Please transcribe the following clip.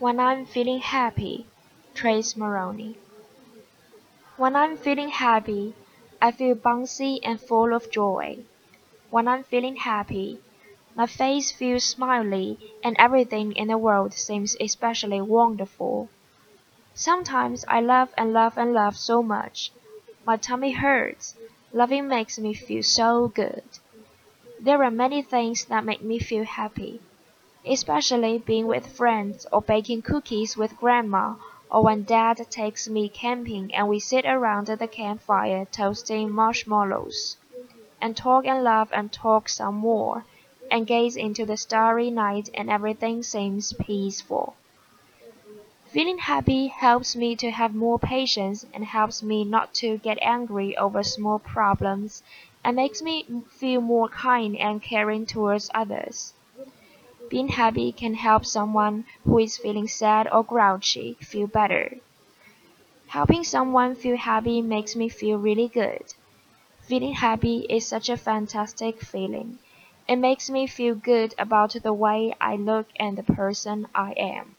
When I'm feeling happy, Trace Moroney. When I'm feeling happy, I feel bouncy and full of joy. When I'm feeling happy, my face feels smiley and everything in the world seems especially wonderful. Sometimes I laugh and laugh and laugh so much, my tummy hurts. Loving makes me feel so good. There are many things that make me feel happy especially being with friends or baking cookies with grandma or when dad takes me camping and we sit around the campfire toasting marshmallows and talk and laugh and talk some more and gaze into the starry night and everything seems peaceful. Feeling happy helps me to have more patience and helps me not to get angry over small problems and makes me feel more kind and caring towards others. Being happy can help someone who is feeling sad or grouchy feel better. Helping someone feel happy makes me feel really good. Feeling happy is such a fantastic feeling. It makes me feel good about the way I look and the person I am.